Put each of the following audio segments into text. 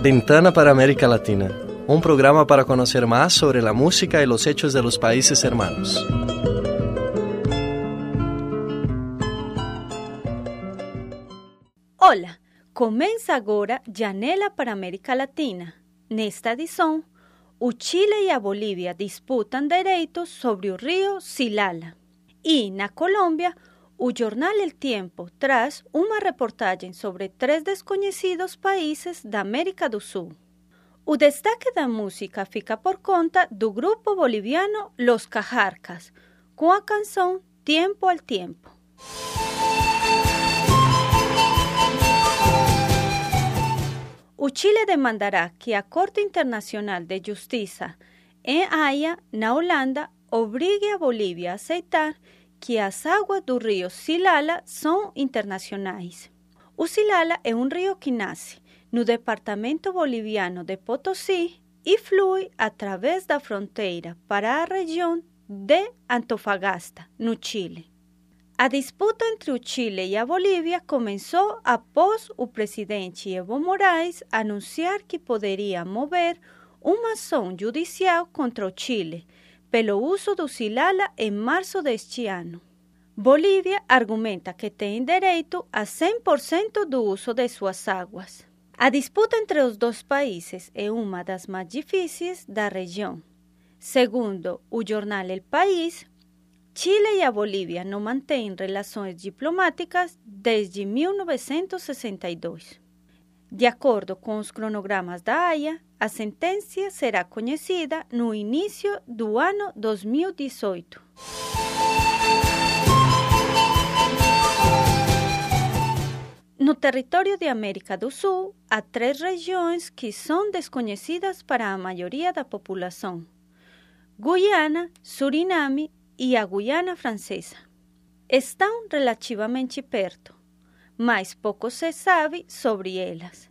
Ventana para América Latina, un programa para conocer más sobre la música y los hechos de los países hermanos. Hola, comienza ahora Janela para América Latina. Nesta edición, o Chile y Bolivia disputan derechos sobre el río Silala. Y na Colombia, o jornal El Tiempo traz uma reportagem sobre três desconhecidos países da América do Sul. O destaque da música fica por conta do grupo boliviano Los Cajarcas, com a canção Tiempo al Tiempo. O Chile demandará que a Corte Internacional de Justiça em Haia, na Holanda, obrigue a Bolívia a aceitar que as águas do rio Silala são internacionais. O Silala é um rio que nasce no departamento boliviano de Potosí e flui através da fronteira para a região de Antofagasta, no Chile. A disputa entre o Chile e a Bolívia começou após o presidente Evo Morales anunciar que poderia mover uma ação judicial contra o Chile pelo uso do Silala em março deste ano. Bolívia argumenta que tem direito a 100% do uso de suas águas. A disputa entre os dois países é uma das mais difíceis da região. Segundo o jornal El País, Chile e a Bolívia não mantêm relações diplomáticas desde 1962. De acordo com os cronogramas da AIA, a sentença será conhecida no início do ano 2018. No território de América do Sul, há três regiões que são desconhecidas para a maioria da população: Guiana, Suriname e a Guiana Francesa. Estão relativamente perto, mas pouco se sabe sobre elas.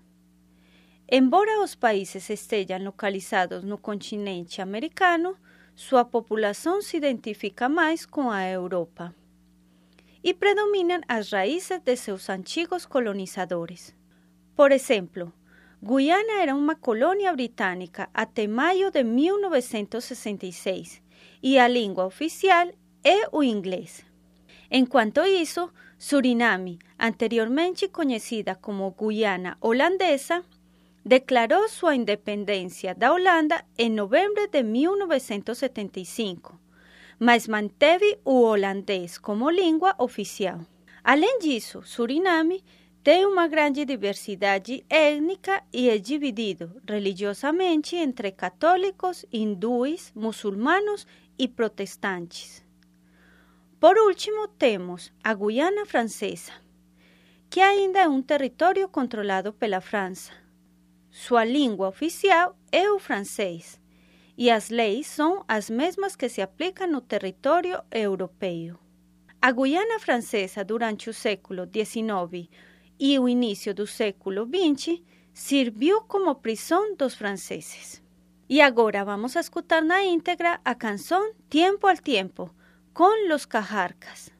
Embora os países estejam localizados no continente americano, sua população se identifica mais com a Europa e predominam as raízes de seus antigos colonizadores. Por exemplo, Guiana era uma colônia britânica até maio de 1966 e a língua oficial é o inglês. Enquanto isso, Suriname, anteriormente conhecida como Guiana Holandesa, declarou sua independência da Holanda em novembro de 1975 mas manteve o holandês como língua oficial. Além disso, Suriname tem uma grande diversidade étnica e é dividido religiosamente entre católicos, hindus, muçulmanos e protestantes. Por último, temos a Guiana Francesa, que ainda é um território controlado pela França. Sua língua oficial é o francês, e as leis são as mesmas que se aplicam no território europeu. A Guiana Francesa, durante o século XIX e o início do século XX, serviu como prisão dos franceses. E agora vamos a escutar na íntegra a canção Tiempo al Tiempo, com Los Cajarcas.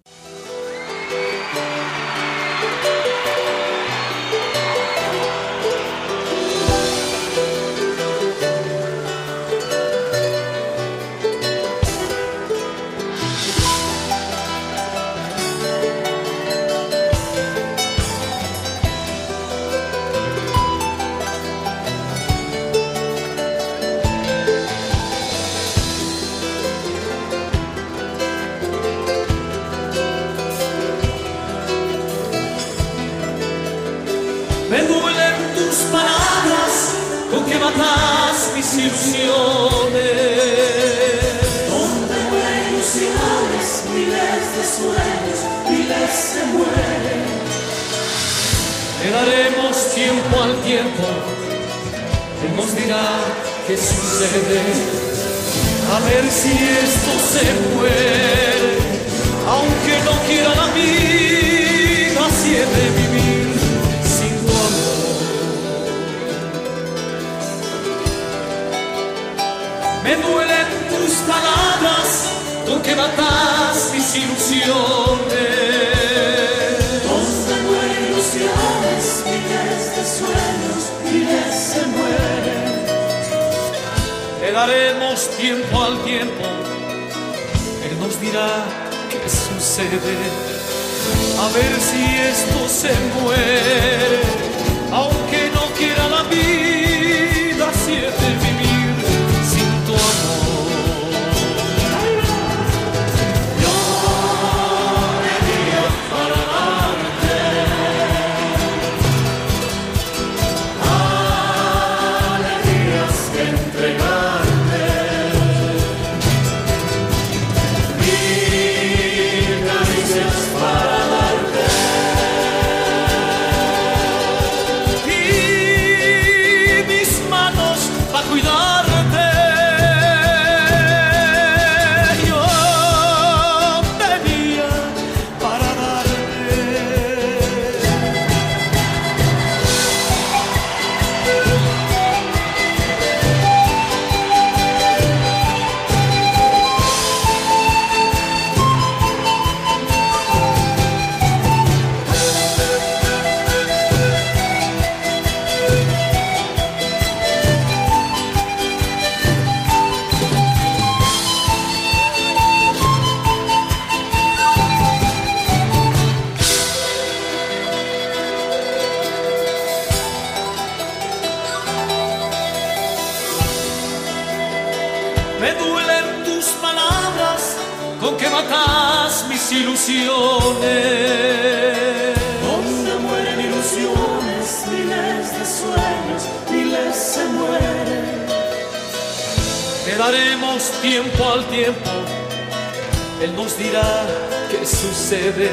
Ilusiones. Donde hay ilusiones, miles de sueños, miles se mueren. Le daremos tiempo al tiempo, Él nos dirá qué sucede. A ver si esto se puede, aunque no quiera la vida, siete vivir. Me duelen tus palabras, tú que matas mis ilusiones. Dos se mueren ilusiones, miles de sueños, miles se mueren. Le daremos tiempo al tiempo, él nos dirá qué sucede. A ver si esto se muere. Ilusiones. Donde mueren ilusiones, miles de sueños, miles se mueren. Te daremos tiempo al tiempo, Él nos dirá qué sucede.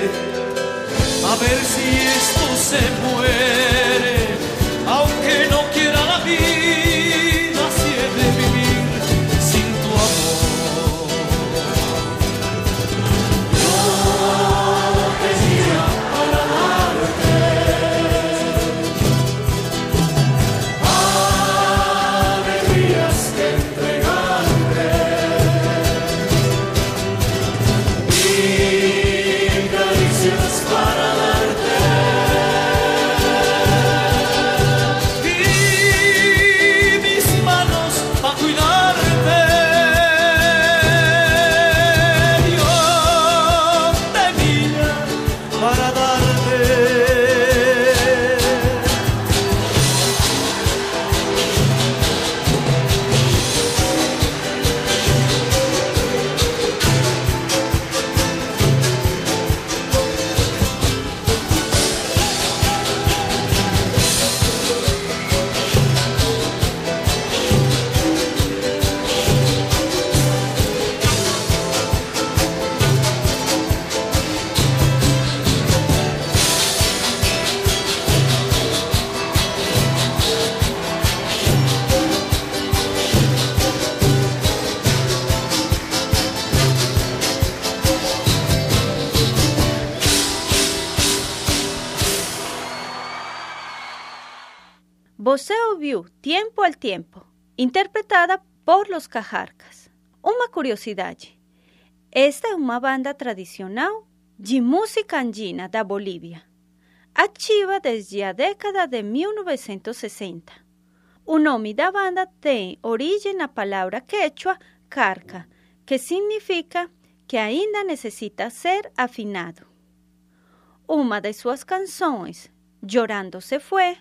A ver si esto se muere, Você ouviu Tiempo al Tiempo, interpretada por los Cajarcas. Uma curiosidade: esta é uma banda tradicional de música andina da Bolívia, ativa desde a década de 1960. O nome da banda tem origem na palavra quechua carca, que significa que ainda necessita ser afinado. Uma de suas canções, Llorando se Fue,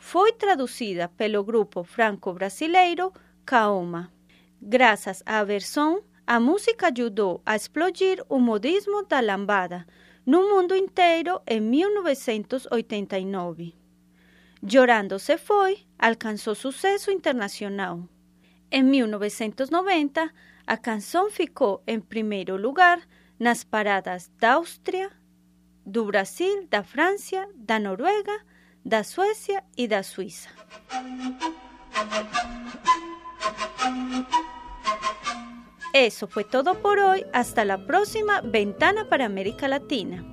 foi traduzida pelo grupo franco-brasileiro Kaoma. Graças à versão, a música ajudou a explodir o modismo da lambada no mundo inteiro em 1989. Llorando se foi alcançou sucesso internacional. Em 1990, a canção ficou em primeiro lugar nas paradas da Áustria, do Brasil, da França, da Noruega, da Suécia e da Suíça. Eso fue todo por hoy. Hasta la próxima Ventana para América Latina.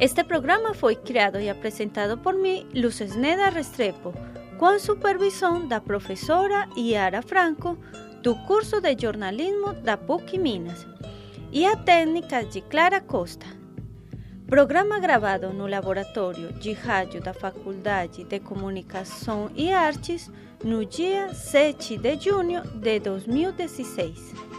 Este programa foi criado e apresentado por mim, Luz Neda Restrepo, com supervisão da professora Yara Franco, do curso de jornalismo da PUC Minas, e a técnica de Clara Costa. Programa gravado no Laboratório de Rádio da Faculdade de Comunicação e Artes no dia 7 de junho de 2016.